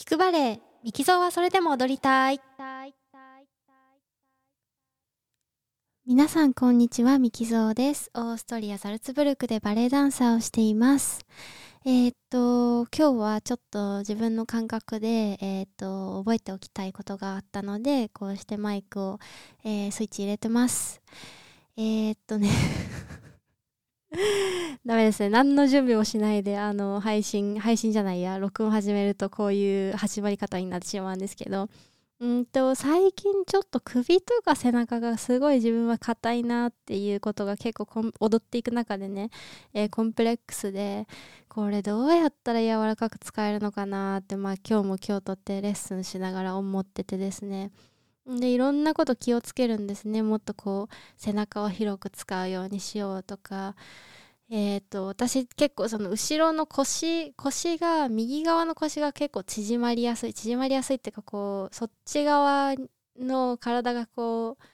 聞くバレエミキゾーはそれでも踊りたい。皆さんこんにちはミキゾーです。オーストリアザルツブルクでバレエダンサーをしています。えー、っと今日はちょっと自分の感覚で、えー、っと覚えておきたいことがあったのでこうしてマイクを、えー、スイッチ入れてます。えー、っとね ダメですね。何の準備もしないで、あの、配信、配信じゃないや、録音始めるとこういう始まり方になってしまうんですけど、うんと、最近ちょっと首とか背中がすごい自分は硬いなっていうことが結構踊っていく中でね、えー、コンプレックスで、これどうやったら柔らかく使えるのかなって、まあ今日も今日とってレッスンしながら思っててですね、でいろんなこと気をつけるんですね。もっとこう背中を広く使うようにしようとか。えっ、ー、と私結構その後ろの腰腰が右側の腰が結構縮まりやすい。縮まりやすいっていうかこうそっち側の体がこう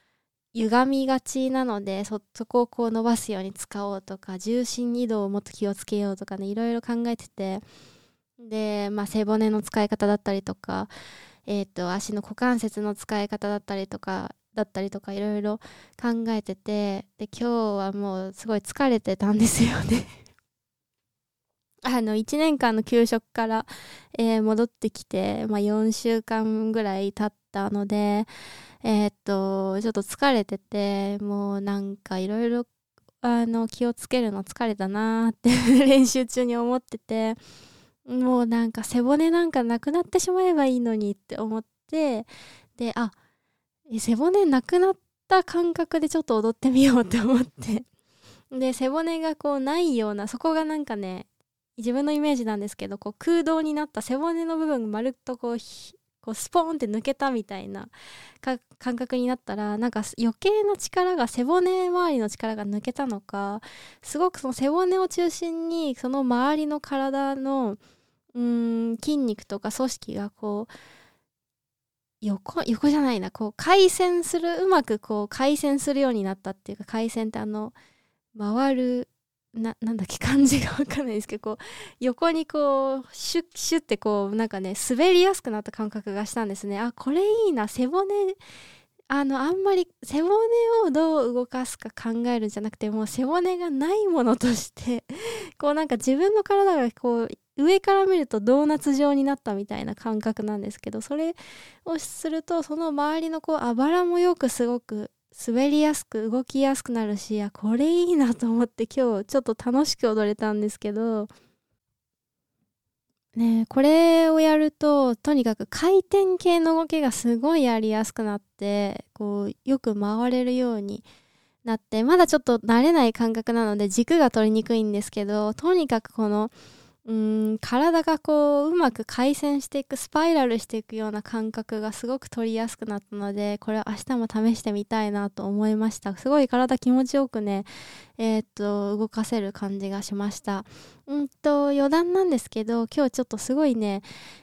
歪みがちなのでそこをこう伸ばすように使おうとか重心移動をもっと気をつけようとかねいろいろ考えてて。でまあ背骨の使い方だったりとかえーと、足の股関節の使い方だったりとかだったりとかいろいろ考えててで今日はもうすごい疲れてたんですよね。あの1年間の休職から、えー、戻ってきて、まあ、4週間ぐらい経ったのでえっ、とちょっと疲れててもうなんかいろいろあの気をつけるの疲れたなーって 練習中に思っててもうなんか背骨なんかなくなってしまえばいいのにって思ってであ背骨なくなった感覚でちょっと踊ってみようって思って。で背骨がこうないようなそこがなんかね自分のイメージなんですけどこう空洞になった背骨の部分がまるっとこうこうスポーンって抜けたみたいな感覚になったらなんか余計な力が背骨周りの力が抜けたのかすごくその背骨を中心にその周りの体のうん筋肉とか組織がこう横横じゃないなこう回旋するうまくこう回旋するようになったっていうか回旋ってあの回るななんだっけ漢字が分かんないですけどこう横にこうシュッシュッってこうなんかね滑りやすくなった感覚がしたんですね。あこれいいな背骨あのあんまり背骨をどう動かすか考えるんじゃなくてもう背骨がないものとしてこうなんか自分の体がこう上から見るとドーナツ状になったみたいな感覚なんですけどそれをするとその周りのこうあばらもよくすごく滑りやすく動きやすくなるしあこれいいなと思って今日ちょっと楽しく踊れたんですけどねこれをやるととにかく回転系の動きがすごいやりやすくなってこうよく回れるようになってまだちょっと慣れない感覚なので軸が取りにくいんですけどとにかくこのうん体がこううまく回旋していくスパイラルしていくような感覚がすごく取りやすくなったのでこれは明日も試してみたいなと思いました。すごい体気持ちよくねえー、っと動かせる感じがしました。んと余談なんですけど今日ちょっとすごいね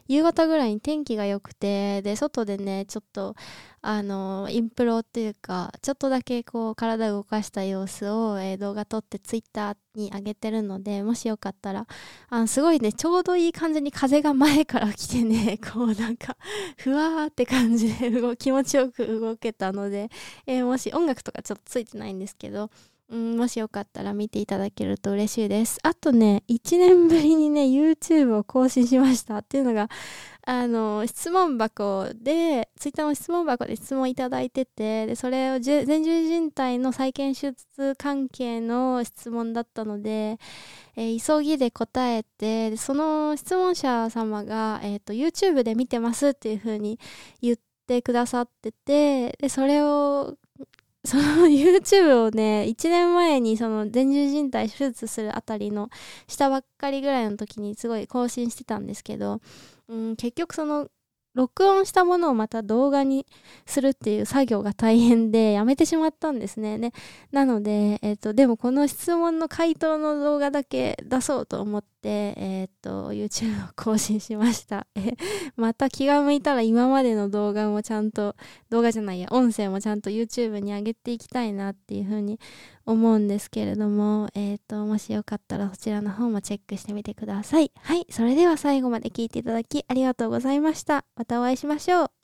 夕方ぐらいに天気が良くてで外でねちょっとあのインプロっていうかちょっとだけこう体を動かした様子を、えー、動画撮ってツイッターに上げてるのでもしよかったらあのすごいねちょうどいい感じに風が前から来てね こうなんかふわーって感じで気持ちよく動けたので、えー、もし音楽とかちょっとついてないんですけどうん、もしよかったら見ていただけると嬉しいです。あとね、1年ぶりにね、YouTube を更新しましたっていうのが、あの、質問箱で、Twitter の質問箱で質問いただいてて、で、それを前十字靭帯の再建手術関係の質問だったので、えー、急ぎで答えて、その質問者様が、えっ、ー、と、YouTube で見てますっていう風に言ってくださってて、で、それをその YouTube をね、1年前にその前十字靭帯手術するあたりのしたばっかりぐらいの時にすごい更新してたんですけど、うん、結局その録音したものをまた動画にするっていう作業が大変でやめてしまったんですね。ねなので、え、ー、と、でもこの質問の回答の動画だけ出そうと思って、えー、っと YouTube を更新しましたまた気が向いたら今までの動画もちゃんと動画じゃないや音声もちゃんと YouTube に上げていきたいなっていうふうに思うんですけれども、えー、っともしよかったらそちらの方もチェックしてみてください。はいそれでは最後まで聞いていただきありがとうございました。またお会いしましょう。